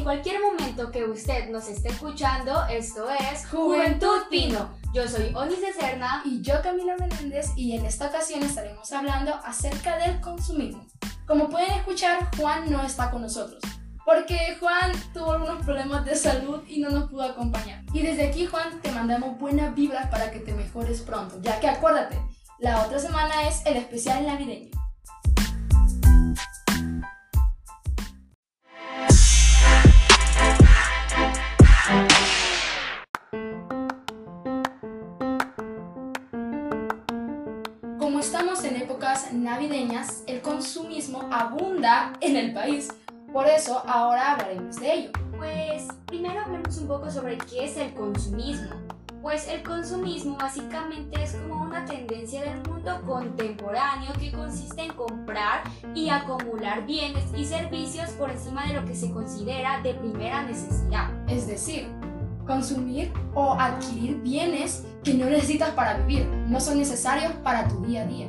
En cualquier momento que usted nos esté escuchando, esto es Juventud Pino. Yo soy Onis de Serna y yo Camila Menéndez y en esta ocasión estaremos hablando acerca del consumismo. Como pueden escuchar, Juan no está con nosotros porque Juan tuvo algunos problemas de salud y no nos pudo acompañar. Y desde aquí, Juan, te mandamos buenas vibras para que te mejores pronto, ya que acuérdate, la otra semana es el especial navideño. Abunda en el país. Por eso ahora hablaremos de ello. Pues primero hablemos un poco sobre qué es el consumismo. Pues el consumismo básicamente es como una tendencia del mundo contemporáneo que consiste en comprar y acumular bienes y servicios por encima de lo que se considera de primera necesidad. Es decir, consumir o adquirir bienes que no necesitas para vivir, no son necesarios para tu día a día.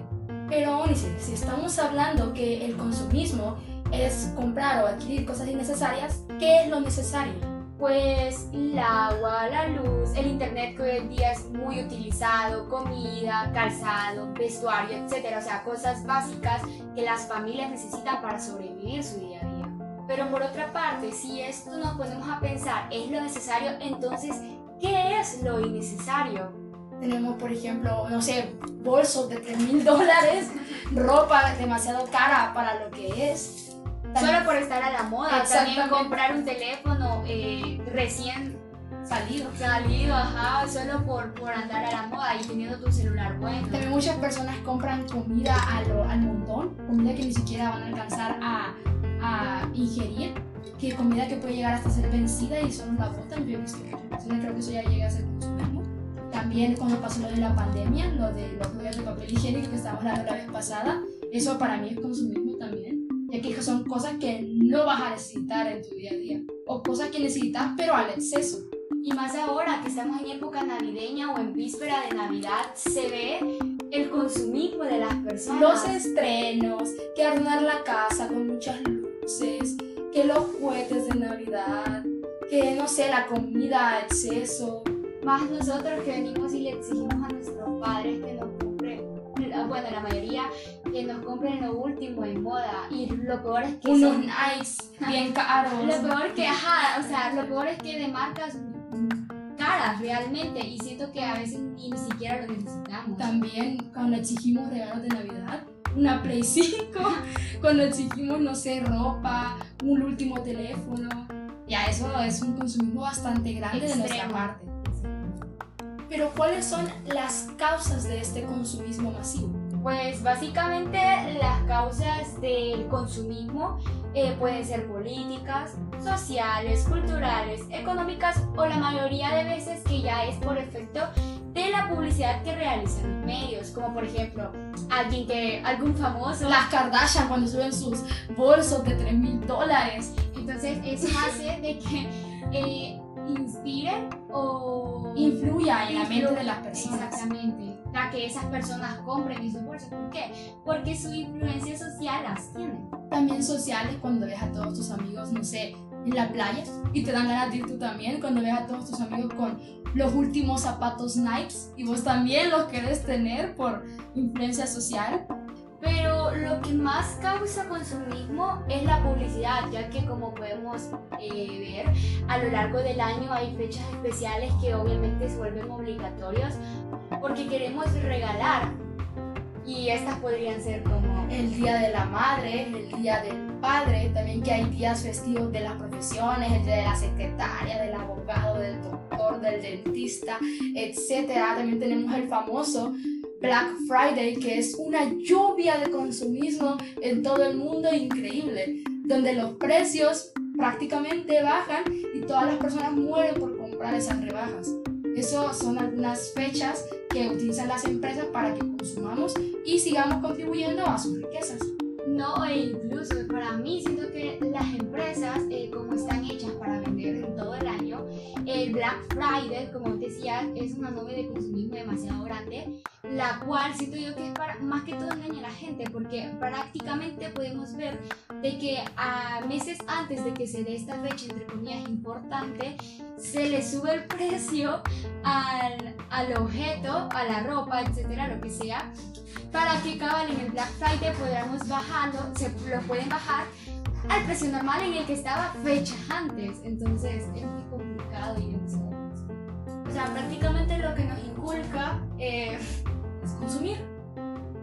Pero, si estamos hablando que el consumismo es comprar o adquirir cosas innecesarias, ¿qué es lo necesario? Pues el agua, la luz, el internet que hoy en día es muy utilizado, comida, calzado, vestuario, etc. O sea, cosas básicas que las familias necesitan para sobrevivir su día a día. Pero por otra parte, si esto nos ponemos a pensar es lo necesario, entonces, ¿qué es lo innecesario? Tenemos, por ejemplo, no sé, bolsos de 3 mil dólares, ropa demasiado cara para lo que es, Solo por estar a la moda. También comprar un teléfono eh, recién salido. Salido, ajá, solo por, por andar a la moda y teniendo tu celular bueno. También muchas personas compran comida a lo, al montón, comida que ni siquiera van a alcanzar a, a ingerir, que comida que puede llegar hasta ser vencida y solo la botan. Yo creo que eso ya llega. También cuando pasó lo de la pandemia, lo de los rollos de papel higiénico que estábamos hablando la vez pasada, eso para mí es consumismo también ya que son cosas que no vas a necesitar en tu día a día, o cosas que necesitas pero al exceso. Y más ahora que estamos en época navideña o en víspera de Navidad, se ve el consumismo de las personas. Los estrenos, que adornar la casa con muchas luces, que los juguetes de Navidad, que no sé, la comida exceso. Más nosotros que venimos y le exigimos a nuestros padres que nos bueno, la mayoría que nos compren lo último en moda. Y lo peor es que. Unos nice, bien caros. Lo peor que, ajá, o sea, lo peor es que de marcas caras realmente. Y siento que a veces ni, siquiera lo necesitamos. También cuando exigimos regalos de Navidad una Play 5, cuando exigimos, no sé, ropa, un último teléfono. Ya, eso es un consumismo bastante grande de nuestra parte. Pero ¿cuáles son las causas de este consumismo masivo? Pues básicamente las causas del consumismo eh, pueden ser políticas, sociales, culturales, económicas o la mayoría de veces que ya es por efecto de la publicidad que realizan los medios, como por ejemplo alguien que, algún famoso. Las Kardashian cuando suben sus bolsos de 3 mil dólares. Entonces eso hace de que eh, inspiren o influya en la mente de las personas. Exactamente. Para que esas personas compren esos bolsos. ¿Por qué? Porque su influencia social las tiene. También sociales cuando ves a todos tus amigos, no sé, en la playa y te dan ganas de ir tú también cuando ves a todos tus amigos con los últimos zapatos Nike y vos también los querés tener por influencia social pero lo que más causa consumismo es la publicidad, ya que como podemos eh, ver, a lo largo del año hay fechas especiales que obviamente se vuelven obligatorios porque queremos regalar. Y estas podrían ser como el Día de la Madre, el Día del Padre, también que hay días festivos de las profesiones, el Día de la Secretaria, del abogado, del doctor, del dentista, etc. También tenemos el famoso Black Friday, que es una lluvia de consumismo en todo el mundo increíble, donde los precios prácticamente bajan y todas las personas mueren por comprar esas rebajas. Eso son algunas fechas que utilizan las empresas para que consumamos y sigamos contribuyendo a sus riquezas. No, e incluso para mí siento que las empresas, eh, como están hechas Black Friday, como decía, es una nube de consumismo demasiado grande, la cual siento yo que es para, más que todo engaña a la gente, porque prácticamente podemos ver de que a meses antes de que se dé esta fecha, entre comillas, importante, se le sube el precio al, al objeto, a la ropa, etcétera, lo que sea, para que cabal en el Black Friday podamos bajarlo, se lo pueden bajar al precio normal en el que estaba fechas antes. Entonces O sea, prácticamente lo que nos inculca eh, es consumir.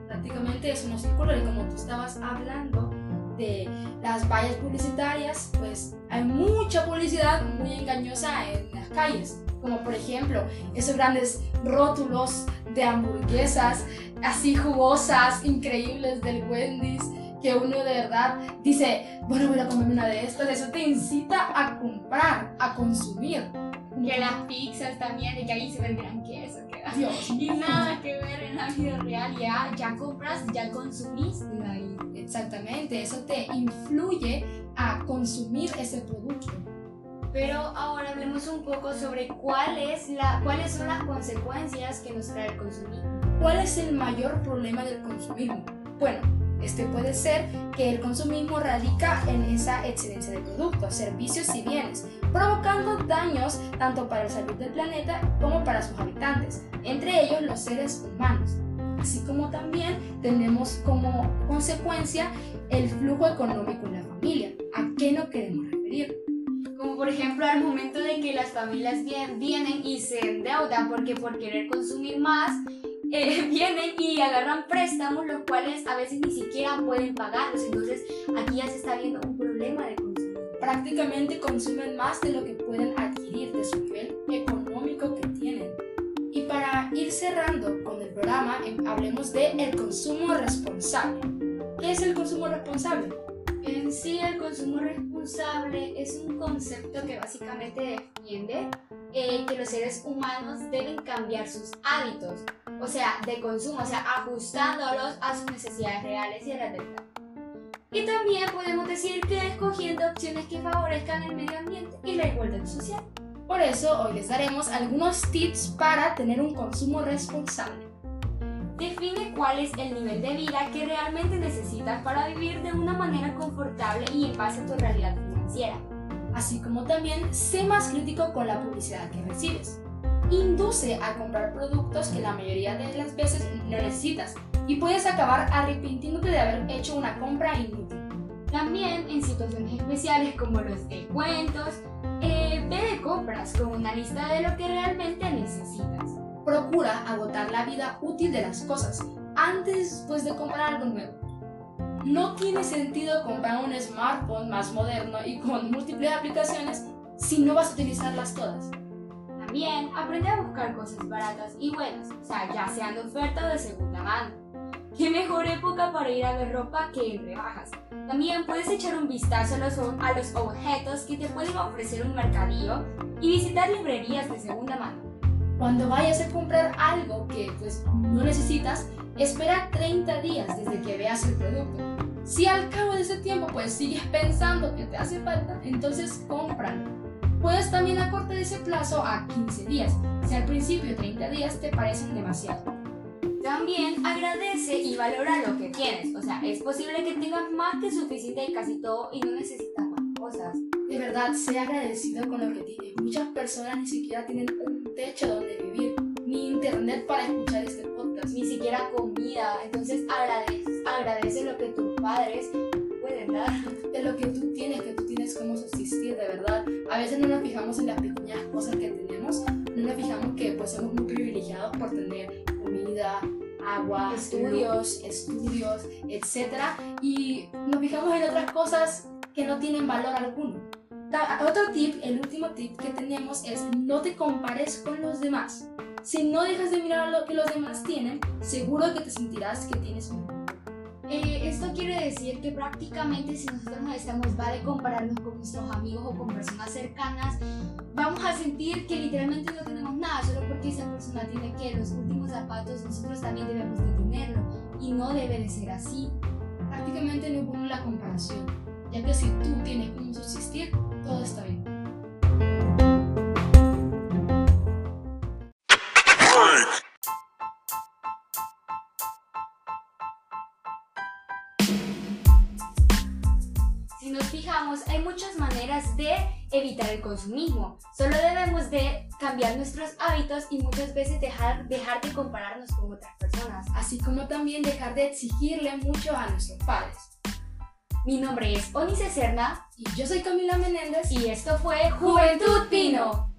Prácticamente eso nos inculca y como tú estabas hablando de las vallas publicitarias, pues hay mucha publicidad muy engañosa en las calles. Como por ejemplo, esos grandes rótulos de hamburguesas así jugosas, increíbles del Wendy's que uno de verdad dice, bueno, voy a comerme una de estas, eso te incita a comprar, a consumir. Que las pizzas también, de que ahí se ve el gran queso, que Dios. y nada que ver en la vida real, ya, ya compras, ya consumiste ahí. Exactamente, eso te influye a consumir ese producto. Pero ahora hablemos un poco sobre cuál es la, cuáles son las consecuencias que nos trae el consumismo. ¿Cuál es el mayor problema del consumismo? Bueno, este puede ser que el consumismo radica en esa excelencia de productos, servicios y bienes, provocando daños tanto para la salud del planeta como para sus habitantes, entre ellos los seres humanos. Así como también tenemos como consecuencia el flujo económico en la familia. ¿A qué nos queremos referir? Como por ejemplo al momento de que las familias vienen y se endeudan porque por querer consumir más eh, vienen y agarran préstamos, los cuales a veces ni siquiera pueden pagarlos. Entonces aquí ya se está viendo un problema de consumo. Prácticamente consumen más de lo que pueden adquirir de su nivel económico que tienen. Y para ir cerrando con el programa, em, hablemos de el consumo responsable. ¿Qué es el consumo responsable? En sí, el consumo responsable es un concepto que básicamente defiende eh, que los seres humanos deben cambiar sus hábitos, o sea, de consumo, o sea, ajustándolos a sus necesidades reales y a la verdad. Y también podemos decir que escogiendo opciones que favorezcan el medio ambiente y la igualdad social. Por eso hoy les daremos algunos tips para tener un consumo responsable. Define cuál es el nivel de vida que realmente necesitas para vivir de una manera confortable y en base a tu realidad financiera. Así como también sé más crítico con la publicidad que recibes. Induce a comprar productos que la mayoría de las veces no necesitas y puedes acabar arrepintiéndote de haber hecho una compra inútil. También en situaciones especiales como los descuentos, eh, ve de compras con una lista de lo que realmente necesitas. Procura agotar la vida útil de las cosas antes pues, de comprar algo nuevo. No tiene sentido comprar un smartphone más moderno y con múltiples aplicaciones si no vas a utilizarlas todas. También aprende a buscar cosas baratas y buenas, o sea, ya sean de oferta o de segunda mano. Qué mejor época para ir a ver ropa que en rebajas. También puedes echar un vistazo a los, a los objetos que te pueden ofrecer un mercadillo y visitar librerías de segunda mano. Cuando vayas a comprar algo que pues no necesitas, espera 30 días desde que veas el producto. Si al cabo de ese tiempo pues sigues pensando que te hace falta, entonces cómpralo. Puedes también acortar ese plazo a 15 días, si al principio 30 días te parecen demasiado. También agradece y valora lo que tienes. O sea, es posible que tengas más que suficiente de casi todo y no necesitas más cosas. De verdad, sé agradecido con lo que tienes. Muchas personas ni siquiera tienen un techo donde vivir, ni internet para escuchar este podcast, ni siquiera comida. Entonces agradece, agradece lo que tus padres pueden dar. De lo que tú tienes, que tú tienes cómo subsistir, de verdad. A veces no nos fijamos en las pequeñas cosas que tenemos, no nos fijamos que pues somos muy privilegiados por tener comida, agua, estudios, estudios, etc. Y nos fijamos en otras cosas que no tienen valor alguno. Otro tip, el último tip que tenemos es no te compares con los demás. Si no dejas de mirar lo que los demás tienen, seguro que te sentirás que tienes un eh, esto quiere decir que prácticamente si nosotros nos estamos va de compararnos con nuestros amigos o con personas cercanas, vamos a sentir que literalmente no tenemos nada, solo porque esa persona tiene que los últimos zapatos, nosotros también debemos de tenerlo y no debe de ser así. Prácticamente no bueno la comparación, ya que si tú tienes cómo subsistir, todo está bien. Nos fijamos, hay muchas maneras de evitar el consumismo. Solo debemos de cambiar nuestros hábitos y muchas veces dejar, dejar de compararnos con otras personas. Así como también dejar de exigirle mucho a nuestros padres. Mi nombre es Onice Serna Y yo soy Camila Menéndez y esto fue Juventud Pino.